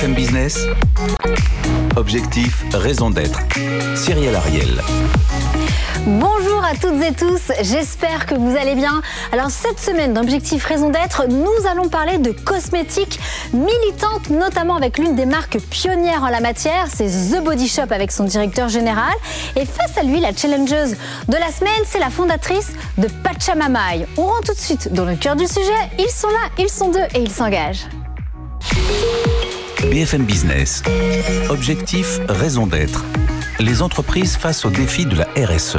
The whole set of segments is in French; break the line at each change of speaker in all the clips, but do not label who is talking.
BFM Business, objectif, raison d'être. Cyril Ariel.
Bonjour à toutes et tous, j'espère que vous allez bien. Alors cette semaine d'Objectif Raison d'être, nous allons parler de cosmétiques militantes, notamment avec l'une des marques pionnières en la matière, c'est The Body Shop avec son directeur général. Et face à lui, la challengeuse de la semaine, c'est la fondatrice de Pachamamai. On rentre tout de suite dans le cœur du sujet, ils sont là, ils sont deux et ils s'engagent.
BFM Business. Objectif, raison d'être. Les entreprises face aux défis de la RSE.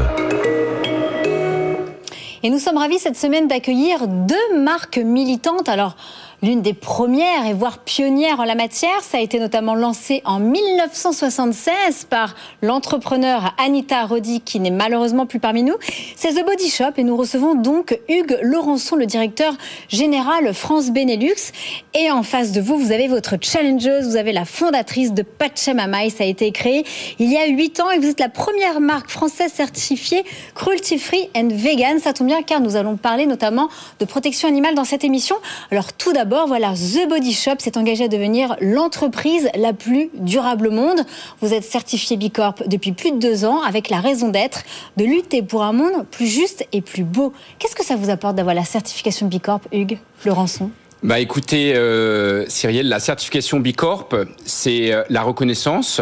Et nous sommes ravis cette semaine d'accueillir deux marques militantes. Alors, l'une des premières et voire pionnières en la matière. Ça a été notamment lancé en 1976 par l'entrepreneur Anita Roddy, qui n'est malheureusement plus parmi nous. C'est The Body Shop et nous recevons donc Hugues Laurençon, le directeur général France Benelux. Et en face de vous, vous avez votre challengeuse, vous avez la fondatrice de Pachamamai. Ça a été créé il y a 8 ans et vous êtes la première marque française certifiée cruelty free and vegan. Ça tombe bien car nous allons parler notamment de protection animale dans cette émission. Alors tout d'abord, voilà, The Body Shop s'est engagé à devenir l'entreprise la plus durable au monde. Vous êtes certifié Bicorp depuis plus de deux ans avec la raison d'être de lutter pour un monde plus juste et plus beau. Qu'est-ce que ça vous apporte d'avoir la certification Bicorp, Hugues Laurençon?
Bah écoutez, euh, Cyrielle, la certification Bicorp, c'est euh, la reconnaissance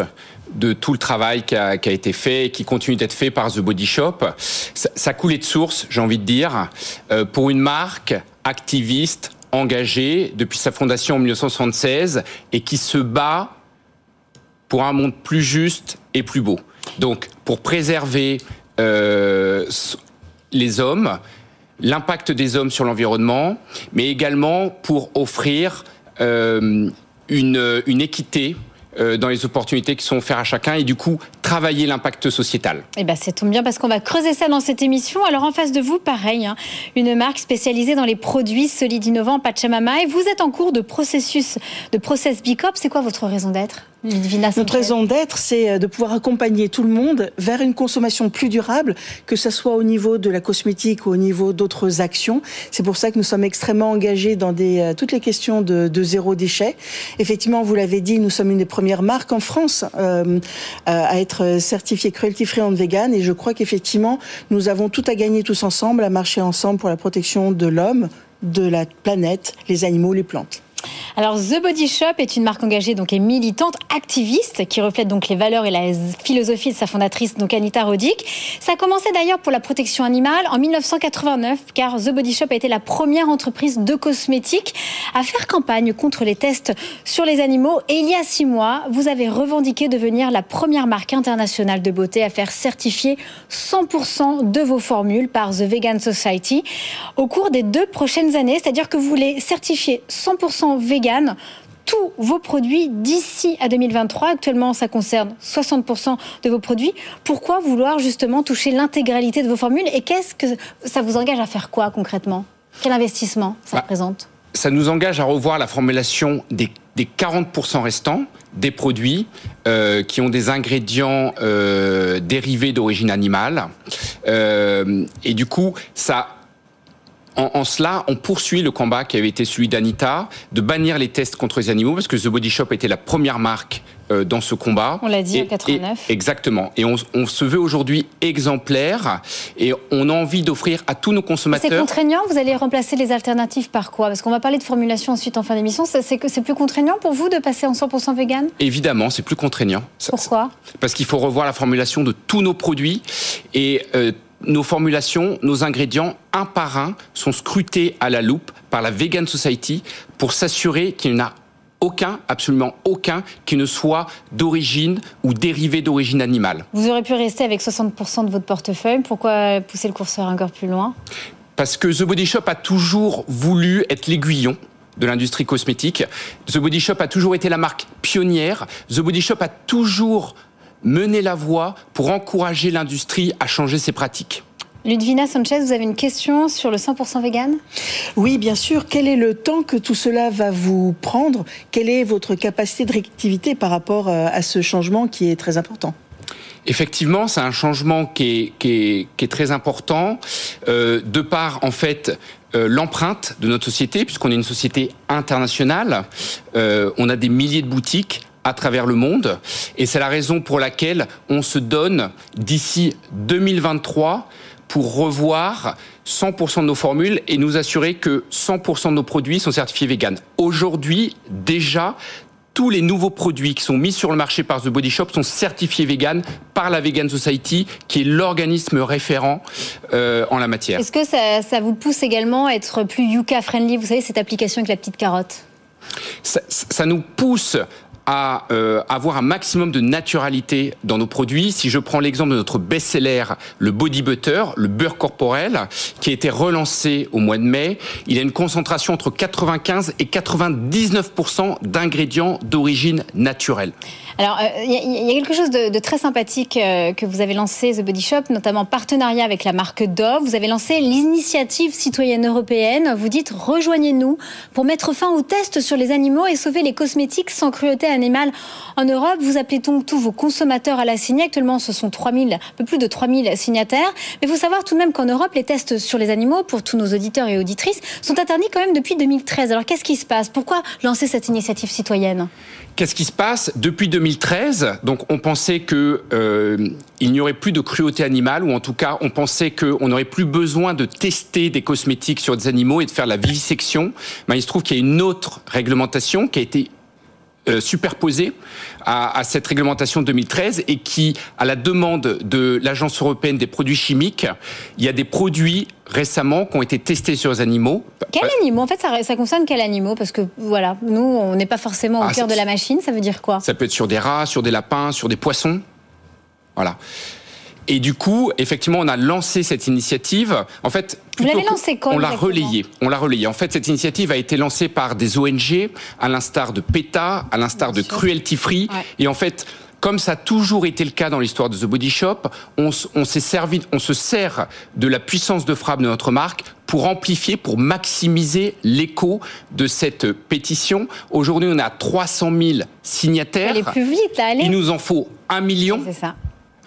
de tout le travail qui a, été fait et qui continue d'être fait par The Body Shop. Ça, ça coulait de source, j'ai envie de dire, euh, pour une marque activiste, engagé depuis sa fondation en 1976 et qui se bat pour un monde plus juste et plus beau. Donc, pour préserver euh, les hommes, l'impact des hommes sur l'environnement, mais également pour offrir euh, une, équité dans les opportunités qui sont offertes à chacun et du coup travailler l'impact sociétal.
Eh ben, c'est tombe bien parce qu'on va creuser ça dans cette émission. Alors en face de vous, pareil, hein, une marque spécialisée dans les produits solides innovants Pachamama et vous êtes en cours de processus de process Bicop. C'est quoi votre raison d'être?
Notre raison d'être, c'est euh, de pouvoir accompagner tout le monde vers une consommation plus durable, que ce soit au niveau de la cosmétique ou au niveau d'autres actions. C'est pour ça que nous sommes extrêmement engagés dans des, euh, toutes les questions de, de, zéro déchet. Effectivement, vous l'avez dit, nous sommes une des premières marques en France euh, à être certifiée cruelty free and vegan, et je crois qu'effectivement, nous avons tout à gagner tous ensemble, à marcher ensemble pour la protection de l'homme, de la planète, les animaux, les plantes.
Alors The Body Shop est une marque engagée donc et militante, activiste, qui reflète donc les valeurs et la philosophie de sa fondatrice donc Anita Roddick. Ça a commencé d'ailleurs pour la protection animale en 1989, car The Body Shop a été la première entreprise de cosmétiques à faire campagne contre les tests sur les animaux. Et il y a six mois, vous avez revendiqué devenir la première marque internationale de beauté à faire certifier 100% de vos formules par The Vegan Society au cours des deux prochaines années. C'est-à-dire que vous voulez certifier 100% vegan tous vos produits d'ici à 2023. Actuellement, ça concerne 60% de vos produits. Pourquoi vouloir justement toucher l'intégralité de vos formules et qu'est-ce que ça vous engage à faire quoi concrètement? Quel investissement ça bah, représente?
Ça nous engage à revoir la formulation des, 40% restants des produits euh, qui ont des ingrédients euh, dérivés d'origine animale. Euh, et du coup, ça en, cela, on poursuit le combat qui avait été celui d'Anita, de bannir les tests contre les animaux, parce que The Body Shop était la première marque euh, dans ce combat.
On l'a dit en 89.
exactement. Et on, se veut aujourd'hui exemplaire et on a envie d'offrir à tous nos consommateurs.
C'est contraignant Vous allez remplacer les alternatives par quoi? Parce qu'on va parler de formulation ensuite en fin d'émission. C'est que c'est plus contraignant pour vous de passer en 100% vegan?
Évidemment, c'est plus contraignant.
Pourquoi?
Parce qu'il faut revoir la formulation de tous nos produits et euh, nos formulations, nos ingrédients, un par un, sont scrutés à la loupe par la Vegan Society pour s'assurer qu'il n'y en a aucun, absolument aucun, qui ne soit d'origine ou dérivé d'origine animale.
Vous aurez pu rester avec 60% de votre portefeuille. Pourquoi pousser le curseur encore plus loin?
Parce que The Body Shop a toujours voulu être l'aiguillon de l'industrie cosmétique. The Body Shop a toujours été la marque pionnière. The Body Shop a toujours mener la voie pour encourager l'industrie à changer ses pratiques.
Ludvina Sanchez, vous avez une question sur le 100% vegan?
Oui, bien sûr. Quel est le temps que tout cela va vous prendre? Quelle est votre capacité de réactivité par rapport euh, à ce changement qui est très important?
Effectivement, c'est un changement qui est, très important, euh, de par en fait euh, l'empreinte de notre société, puisqu'on est une société internationale. Euh, on a des milliers de boutiques à travers le monde, et c'est la raison pour laquelle on se donne d'ici 2023 pour revoir 100% de nos formules et nous assurer que 100% de nos produits sont certifiés vegan. Aujourd'hui, déjà, tous les nouveaux produits qui sont mis sur le marché par The Body Shop sont certifiés vegan par la Vegan Society, qui est l'organisme référent euh, en la matière.
Est-ce que ça, ça, vous pousse également à être plus Yuka friendly Vous savez, cette application avec la petite carotte?
Ça, ça nous pousse à euh, avoir un maximum de naturalité dans nos produits. Si je prends l'exemple de notre best-seller, le Body Butter, le beurre corporel, qui a été relancé au mois de mai, il a une concentration entre 95 et 99% d'ingrédients d'origine naturelle.
Alors, il euh, y, a quelque chose de, très sympathique euh, que vous avez lancé, The Body Shop, notamment en partenariat avec la marque Dove. Vous avez lancé l'initiative citoyenne européenne. Vous dites rejoignez-nous pour mettre fin aux tests sur les animaux et sauver les cosmétiques sans cruauté animale en Europe. Vous appelez donc tous vos consommateurs à la signer. Actuellement, ce sont 3000, un peu plus de 3000 signataires. Mais il faut savoir tout de même qu'en Europe, les tests sur les animaux, pour tous nos auditeurs et auditrices, sont interdits quand même depuis 2013. Alors, qu'est-ce qui se passe? Pourquoi lancer cette initiative citoyenne?
Qu'est-ce qui se passe depuis 2013 Donc, on pensait que euh, n'y aurait plus de cruauté animale, ou en tout cas, on pensait qu'on n'aurait plus besoin de tester des cosmétiques sur des animaux et de faire la vivisection. Il se trouve qu'il y a une autre réglementation qui a été euh, superposée à, à, cette réglementation de 2013 et qui, à la demande de l'Agence européenne des produits chimiques, il y a des produits récemment qui ont été testés sur les animaux.
Quels euh, animaux? En fait, ça, ça, concerne quels animaux? Parce que voilà, nous, on n'est pas forcément au ah, cœur de la machine. Ça veut dire quoi?
Ça peut être sur des rats, sur des lapins, sur des poissons. Voilà. Et du coup, effectivement, on a lancé cette initiative. En fait,
vous l'avez lancée quand
On l'a relayée. On l'a relayée. En fait, cette initiative a été lancée par des ONG, à l'instar de PETA, à l'instar de Cruelty Free. Et en fait, comme ça a toujours été le cas dans l'histoire de The Body Shop, on, on s'est servi, on se sert de la puissance de frappe de notre marque pour amplifier, pour maximiser l'écho de cette pétition. Aujourd'hui, on a 300 000 signataires.
Allez plus vite, allez.
Il nous en faut un million.
C'est ça.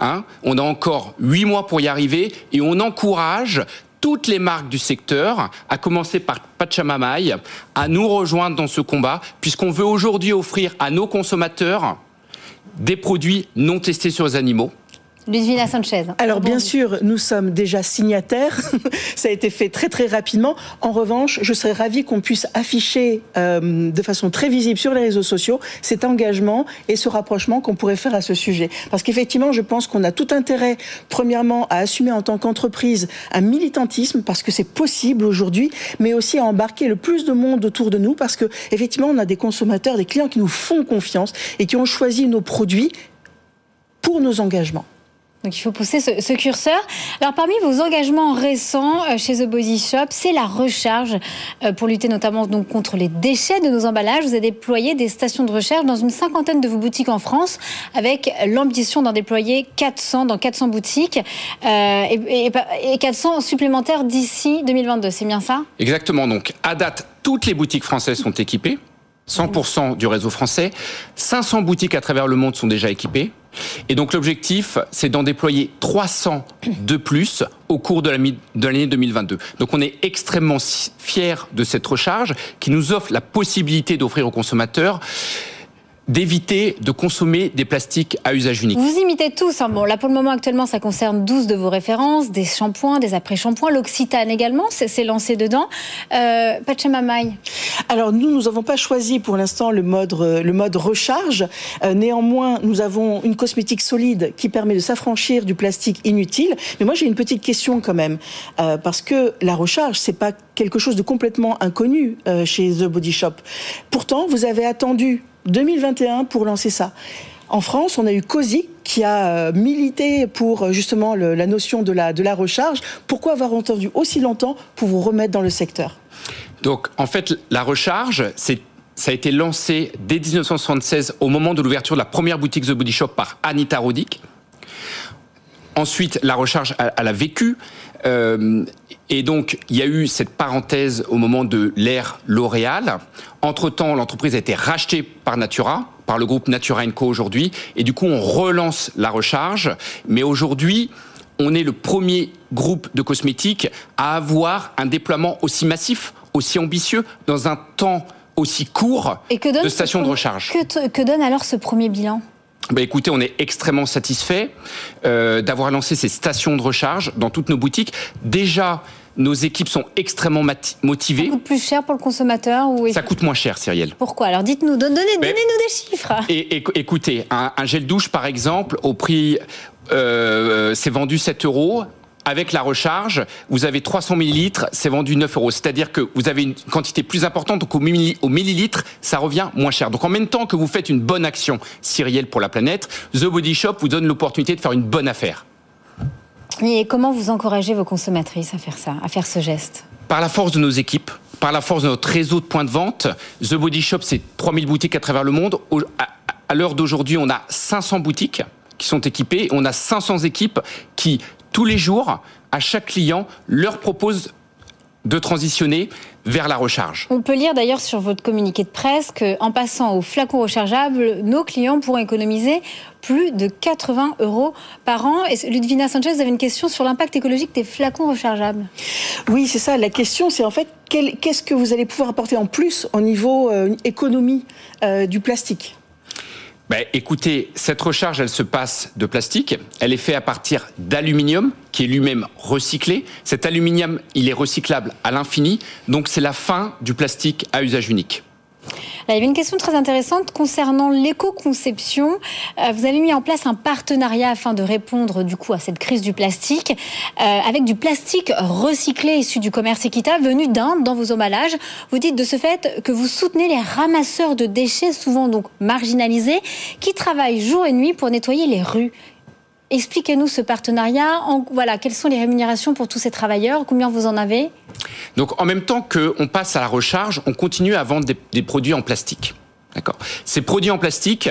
Hein, on a encore huit mois pour y arriver et on encourage toutes les marques du secteur, à commencer par Pachamamaï, à nous rejoindre dans ce combat, puisqu'on veut aujourd'hui offrir à nos consommateurs des produits non testés sur les animaux
Ludvina Sanchez.
Alors bien sûr, nous sommes déjà signataires. Ça a été fait très très rapidement. En revanche, je serais ravie qu'on puisse afficher euh, de façon très visible sur les réseaux sociaux cet engagement et ce rapprochement qu'on pourrait faire à ce sujet. Parce qu'effectivement, je pense qu'on a tout intérêt, premièrement, à assumer en tant qu'entreprise un militantisme parce que c'est possible aujourd'hui, mais aussi à embarquer le plus de monde autour de nous parce que effectivement, on a des consommateurs, des clients qui nous font confiance et qui ont choisi nos produits pour nos engagements.
Donc il faut pousser ce, curseur. Alors parmi vos engagements récents euh, chez The Body Shop, c'est la recharge euh, pour lutter notamment donc contre les déchets de nos emballages. Vous avez déployé des stations de recharge dans une cinquantaine de vos boutiques en France, avec l'ambition d'en déployer 400 dans 400 boutiques euh, et, et 400 supplémentaires d'ici 2022. C'est bien ça?
Exactement. Donc à date, toutes les boutiques françaises sont équipées. 100% du réseau français. 500 boutiques à travers le monde sont déjà équipées. Et donc l'objectif, c'est d'en déployer 300 de plus au cours de l'année 2022. Donc on est extrêmement fiers de cette recharge qui nous offre la possibilité d'offrir aux consommateurs d'éviter de consommer des plastiques à usage unique.
Vous imitez tous. Hein. Bon, là pour le moment actuellement, ça concerne 12 de vos références, des shampoings, des après-shampoings, l'Occitane également, c'est lancé dedans. Euh, Pachamamaï.
Alors nous, nous n'avons pas choisi pour l'instant le mode le mode recharge. Euh, néanmoins, nous avons une cosmétique solide qui permet de s'affranchir du plastique inutile. Mais moi, j'ai une petite question quand même euh, parce que la recharge, c'est pas quelque chose de complètement inconnu euh, chez The Body Shop. Pourtant, vous avez attendu 2021 pour lancer ça. En France, on a eu COSI qui a euh, milité pour euh, justement la notion de la, recharge. Pourquoi avoir entendu aussi longtemps pour vous remettre dans le secteur?
Donc, en fait, la recharge, ça a été lancé dès 1976 au moment de l'ouverture de la première boutique The Body Shop par Anita Roddick. Ensuite, la recharge, elle, a vécu. Euh, et donc, il y a eu cette parenthèse au moment de l'ère L'Oréal. Entre-temps, l'entreprise a été rachetée par Natura, par le groupe Natura Co aujourd'hui. Et du coup, on relance la recharge. Mais aujourd'hui, on est le premier groupe de cosmétiques à avoir un déploiement aussi massif, aussi ambitieux, dans un temps aussi court
Et que donne
de stations de recharge.
Que, que donne alors ce premier bilan?
Bah écoutez, on est extrêmement satisfait euh, d'avoir lancé ces stations de recharge dans toutes nos boutiques. Déjà, nos équipes sont extrêmement motivées.
Ça coûte plus cher pour le consommateur ou
Ça coûte moins cher, Cyrielle.
Pourquoi? Alors dites-nous, don- donnez, donnez-nous des chiffres.
Et, et- écoutez, un, un gel douche, par exemple, au prix, euh, c'est vendu 7 euros. Avec la recharge, vous avez 300 millilitres, c'est vendu 9 euros. C'est-à-dire que vous avez une quantité plus importante, donc au millilitre, ça revient moins cher. Donc en même temps que vous faites une bonne action, Cyrielle, pour la planète, The Body Shop vous donne l'opportunité de faire une bonne affaire.
Et comment vous encouragez vos consommatrices à faire ça, à faire ce geste?
Par la force de nos équipes, par la force de notre réseau de points de vente. The Body Shop, c'est 3000 boutiques à travers le monde. À l'heure d'aujourd'hui, on a 500 boutiques qui sont équipées. On a 500 équipes qui, tous les jours, à chaque client, leur proposent de transitionner vers la recharge.
On peut lire d'ailleurs sur votre communiqué de presse qu'en passant au flacon rechargeable, nos clients pourront économiser plus de 80 euros par an. Et Ludvina Sanchez, vous avez une question sur l'impact écologique des flacons rechargeables.
Oui, c'est ça. La question, c'est en fait qu'est-ce que vous allez pouvoir apporter en plus au niveau euh, économie euh, du plastique?
Ben, écoutez, cette recharge, elle se passe de plastique. Elle est faite à partir d'aluminium, qui est lui-même recyclé. Cet aluminium, il est recyclable à l'infini. Donc, c'est la fin du plastique à usage unique.
Il y avait une question très intéressante concernant l'éco-conception. Euh, vous avez mis en place un partenariat afin de répondre du coup à cette crise du plastique euh, avec du plastique recyclé issu du commerce équitable venu d'Inde dans vos emballages. Vous dites de ce fait que vous soutenez les ramasseurs de déchets, souvent donc marginalisés, qui travaillent jour et nuit pour nettoyer les rues. Expliquez-nous ce partenariat. En- voilà, quelles sont les rémunérations pour tous ces travailleurs? Combien vous en avez?
Donc, en même temps qu'on passe à la recharge, on continue à vendre des, produits en plastique. D'accord? Ces produits en plastique,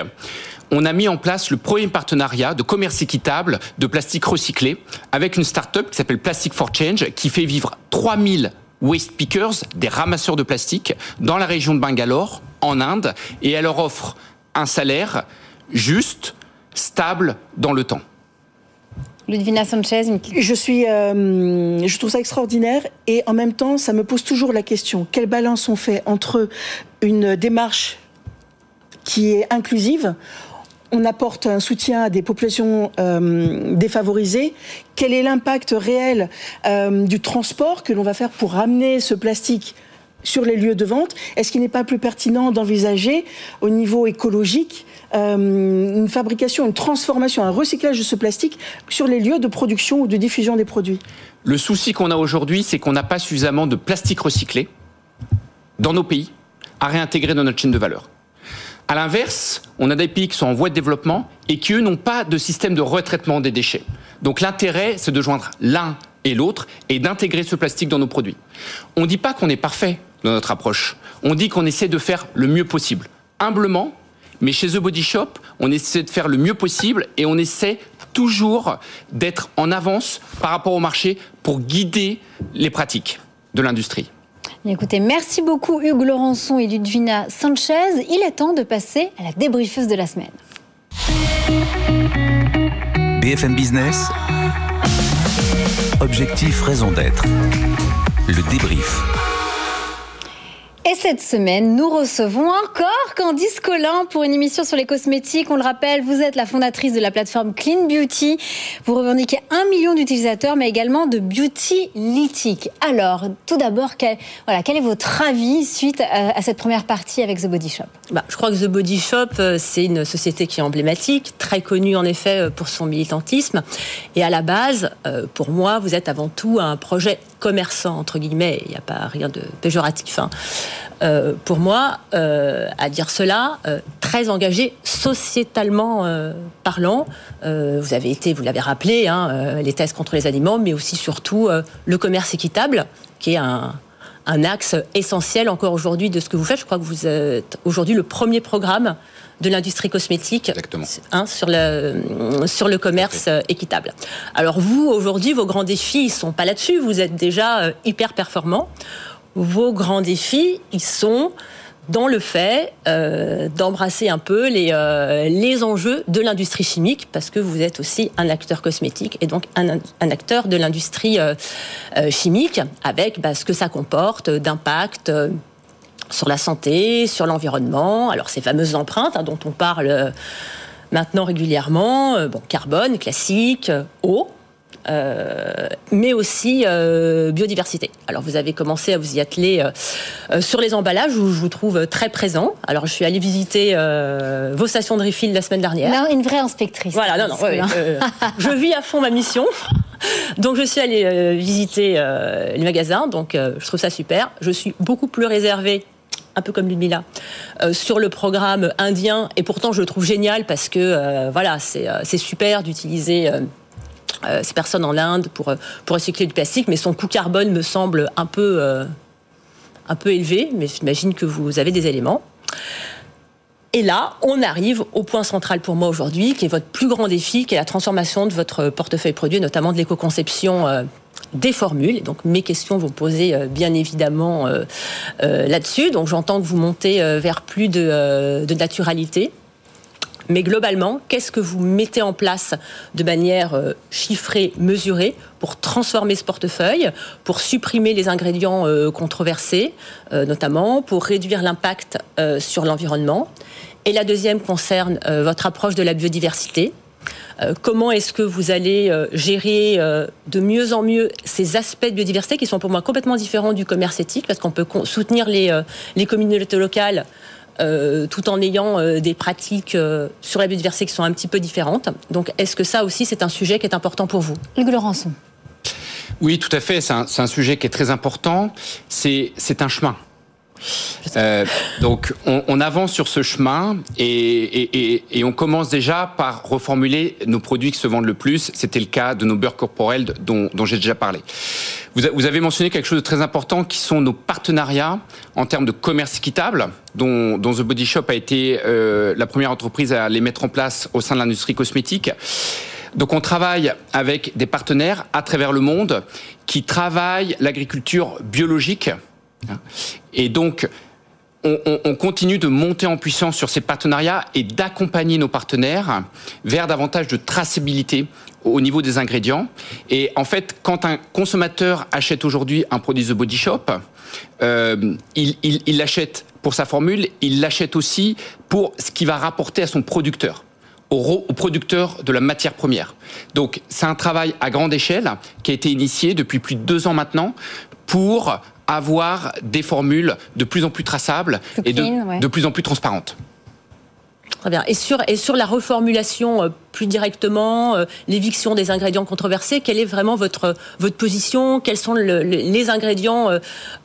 on a mis en place le premier partenariat de commerce équitable de plastique recyclé avec une start-up qui s'appelle Plastic for Change qui fait vivre 3000 waste pickers, des ramasseurs de plastique, dans la région de Bangalore, en Inde, et elle leur offre un salaire juste, stable dans le temps.
Ludvina Sanchez,
Je suis, euh, je trouve ça extraordinaire et en même temps, ça me pose toujours la question quelle balance on fait entre une démarche qui est inclusive on apporte un soutien à des populations euh, défavorisées. Quel est l'impact réel euh, du transport que l'on va faire pour ramener ce plastique sur les lieux de vente Est-ce qu'il n'est pas plus pertinent d'envisager au niveau écologique euh, une fabrication, une transformation, un recyclage de ce plastique sur les lieux de production ou de diffusion des produits?
Le souci qu'on a aujourd'hui, c'est qu'on n'a pas suffisamment de plastique recyclé dans nos pays à réintégrer dans notre chaîne de valeur. À l'inverse, on a des pays qui sont en voie de développement et qui, eux, n'ont pas de système de retraitement des déchets. Donc l'intérêt, c'est de joindre l'un et l'autre et d'intégrer ce plastique dans nos produits. On ne dit pas qu'on est parfait dans notre approche. On dit qu'on essaie de faire le mieux possible. Humblement, mais chez The Body Shop, on essaie de faire le mieux possible et on essaie toujours d'être en avance par rapport au marché pour guider les pratiques de l'industrie.
Écoutez, merci beaucoup Hugues Laurençon et Ludvina Sanchez. Il est temps de passer à la débriefeuse de la semaine.
BFM Business. Objectif, raison d'être. Le débrief.
Et cette semaine, nous recevons encore Candice Collin pour une émission sur les cosmétiques. On le rappelle, vous êtes la fondatrice de la plateforme Clean Beauty. Vous revendiquez un million d'utilisateurs, mais également de beauty lithique. Alors, tout d'abord, quel, voilà, quel est votre avis suite à, à cette première partie avec The Body Shop?
Bah, je crois que The Body Shop, euh, c'est une société qui est emblématique, très connue en effet euh, pour son militantisme. Et à la base, euh, pour moi, vous êtes avant tout un projet commerçant, entre guillemets. Il n'y a pas rien de péjoratif. hein. Euh, pour moi, euh, à dire cela, euh, très engagé sociétalement parlant. Vous avez été, vous l'avez rappelé, hein, les tests contre les aliments, mais aussi surtout le commerce équitable, qui est un axe essentiel encore aujourd'hui de ce que vous faites. Je crois que vous êtes aujourd'hui le premier programme de l'industrie cosmétique hein, sur, le, sur le commerce euh, équitable. Alors vous, aujourd'hui, vos grands défis, ils sont pas là-dessus. Vous êtes déjà euh, hyper performant. Vos grands défis, ils sont dans le fait euh, d'embrasser un peu les, euh, les enjeux de l'industrie chimique, parce que vous êtes aussi un acteur cosmétique et donc un, un acteur de l'industrie euh, chimique, avec bah, ce que ça comporte d'impact sur la santé, sur l'environnement. Alors ces fameuses empreintes hein, dont on parle maintenant régulièrement, bon, carbone classique, eau. Euh, mais aussi euh, biodiversité. Alors vous avez commencé à vous y atteler euh, sur les emballages où je vous trouve très présent. Alors je suis allée visiter vos stations de refill la semaine dernière.
Non, une vraie inspectrice.
Voilà, non, non, je vis à fond ma mission. Donc je suis allée visiter les magasins, donc je trouve ça super. Je suis beaucoup plus réservée un peu comme Ludmilla, euh, sur le programme indien. Et pourtant, je le trouve génial parce que, voilà, c'est super d'utiliser euh, ces personnes en Inde pour, euh, pour recycler du plastique, mais son coût carbone me semble un peu, euh, un peu élevé, mais j'imagine que vous avez des éléments. Et là, on arrive au point central pour moi aujourd'hui, qui est votre plus grand défi, qui est la transformation de votre portefeuille produit, notamment de l'éco-conception des formules. Et donc mes questions vont poser bien évidemment là-dessus. Donc j'entends que vous montez vers plus de, naturalité. Mais globalement, qu'est-ce que vous mettez en place de manière euh, chiffrée, mesurée, pour transformer ce portefeuille, pour supprimer les ingrédients euh, controversés, euh, notamment pour réduire l'impact sur l'environnement? Et la deuxième concerne votre approche de la biodiversité. Comment est-ce que vous allez gérer de mieux en mieux ces aspects de biodiversité qui sont pour moi complètement différents du commerce éthique, parce qu'on peut soutenir les, les communautés locales euh, tout en ayant euh, des pratiques euh, sur la biodiversité qui sont un petit peu différentes. Donc, est-ce que ça aussi, c'est un sujet qui est important pour vous?
Hugues Laurençon.
Oui, tout à fait. C'est un, un, sujet qui est très important. C'est un chemin. Euh, donc on, avance sur ce chemin et, on commence déjà par reformuler nos produits qui se vendent le plus. C'était le cas de nos beurres corporels dont, j'ai déjà parlé. Vous, avez mentionné quelque chose de très important qui sont nos partenariats en termes de commerce équitable, dont, dont The Body Shop a été euh, la première entreprise à les mettre en place au sein de l'industrie cosmétique. Donc on travaille avec des partenaires à travers le monde qui travaillent l'agriculture biologique et donc, on, continue de monter en puissance sur ces partenariats et d'accompagner nos partenaires vers davantage de traçabilité au niveau des ingrédients. Et en fait, quand un consommateur achète aujourd'hui un produit The Body Shop, euh, il l'achète pour sa formule, il l'achète aussi pour ce qu'il va rapporter à son producteur au, producteur de la matière première. Donc c'est un travail à grande échelle qui a été initié depuis plus de deux ans maintenant pour avoir des formules de plus en plus traçables et de, de plus en plus transparentes.
Très bien. Et sur, et sur la reformulation euh, plus directement, euh, l'éviction des ingrédients controversés, quelle est vraiment votre, votre position? Quels sont les ingrédients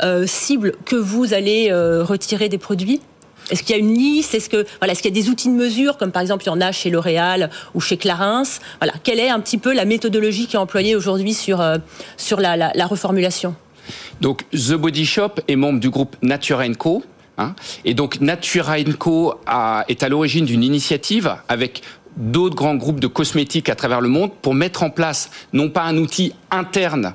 euh, cibles que vous allez retirer des produits? Est-ce qu'il y a une liste? Est-ce que voilà, est-ce qu'il y a des outils de mesure comme par exemple il y en a chez L'Oréal ou chez Clarins? Voilà, quelle est un petit peu la méthodologie qui est employée aujourd'hui sur sur la, la reformulation?
Donc The Body Shop est membre du groupe Natura Co. Hein, et donc Natura Co a, est à l'origine d'une initiative avec d'autres grands groupes de cosmétiques à travers le monde pour mettre en place non pas un outil interne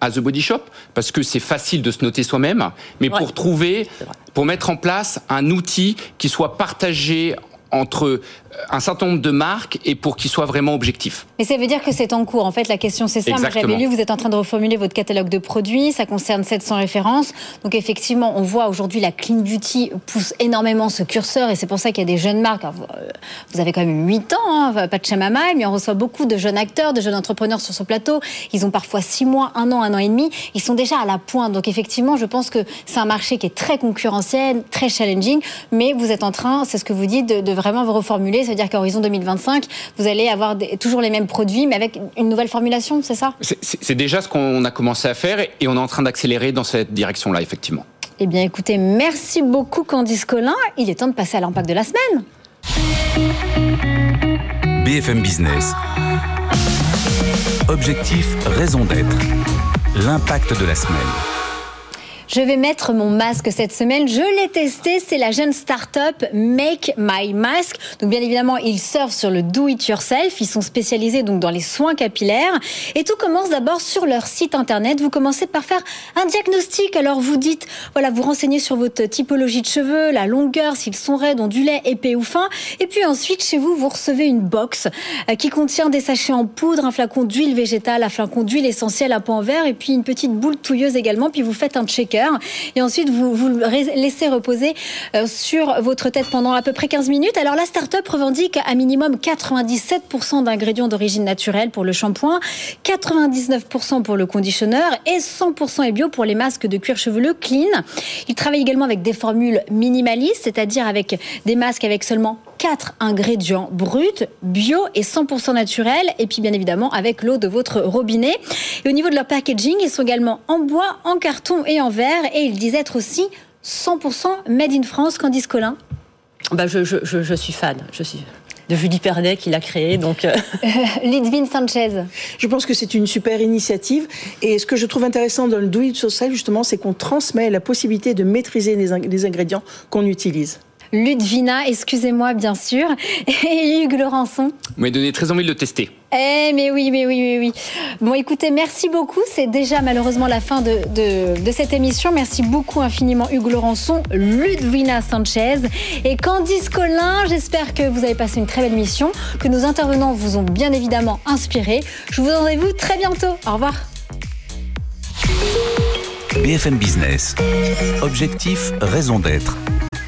à The Body Shop, parce que c'est facile de se noter soi-même, mais pour trouver, pour mettre en place un outil qui soit partagé entre euh, un certain nombre de marques et pour qu'ils soient vraiment objectifs.
Mais ça veut dire que c'est en cours. En fait, la question c'est ça. J'avais lu, vous êtes en train de reformuler votre catalogue de produits. Ça concerne 700 références. Donc effectivement, on voit aujourd'hui la clean beauty pousse énormément ce curseur et c'est pour ça qu'il y a des jeunes marques. Euh, vous avez quand même 8 ans, hein, pas de chamama, mais on reçoit beaucoup de jeunes acteurs, de jeunes entrepreneurs sur ce plateau. Ils ont parfois 6 mois, 1 an, 1 an et demi. Ils sont déjà à la pointe. Donc effectivement, je pense que c'est un marché qui est très concurrentiel, très challenging. Mais vous êtes en train, c'est ce que vous dites, de, de vraiment vous reformuler. Ça veut dire qu'à horizon 2025, vous allez avoir toujours les mêmes produits, mais avec une nouvelle formulation, c'est ça?
C'est déjà ce qu'on a commencé à faire et on est en train d'accélérer dans cette direction-là, effectivement.
Eh bien, écoutez, merci beaucoup, Candice Collin. Il est temps de passer à l'impact de la semaine.
BFM Business. Objectif, raison d'être. L'impact de la semaine.
Je vais mettre mon masque cette semaine. Je l'ai testé. C'est la jeune start-up Make My Mask. Donc, bien évidemment, ils surfent sur le do it yourself. Ils sont spécialisés donc dans les soins capillaires. Et tout commence d'abord sur leur site internet. Vous commencez par faire un diagnostic. Alors, vous dites, voilà, vous renseignez sur votre typologie de cheveux, la longueur, s'ils sont raides, ondulés, épais ou fins. Et puis ensuite, chez vous, vous recevez une box euh, qui contient des sachets en poudre, un flacon d'huile végétale, un flacon d'huile essentielle à pot en verre et puis une petite boule touilleuse également. Puis vous faites un et ensuite vous, vous le laissez reposer euh, sur votre tête pendant à peu près 15 minutes. Alors la start-up revendique à minimum 97% d'ingrédients d'origine naturelle pour le shampoing, 99% pour le conditionneur et 100% est bio pour les masques de cuir chevelu clean. Il travaille également avec des formules minimalistes, c'est-à-dire avec des masques avec seulement 4 ingrédients bruts, bio et 100% naturels, et puis bien évidemment avec l'eau de votre robinet. Et au niveau de leur packaging, ils sont également en bois, en carton et en verre, et ils disent être aussi 100% made in France, Candice Colin.
Bah je, je, je, suis fan, je suis de Julie Pernet qui l'a créé. Donc, euh.
Sanchez.
Je pense que c'est une super initiative. Et ce que je trouve intéressant dans le Do It Yourself, justement, c'est qu'on transmet la possibilité de maîtriser les ingrédients qu'on utilise.
Ludvina, excusez-moi bien sûr, et Hugues Laurençon.
Vous m'avez donné très envie de le tester.
Eh mais oui, mais oui, oui, oui. Bon écoutez, merci beaucoup. C'est déjà malheureusement la fin de, de, cette émission. Merci beaucoup infiniment Hugues Laurençon, Ludvina Sanchez et Candice Collin. J'espère que vous avez passé une très belle mission, que nos intervenants vous ont bien évidemment inspiré. Je vous donne rendez-vous très bientôt. Au revoir.
BFM Business. Objectif, raison d'être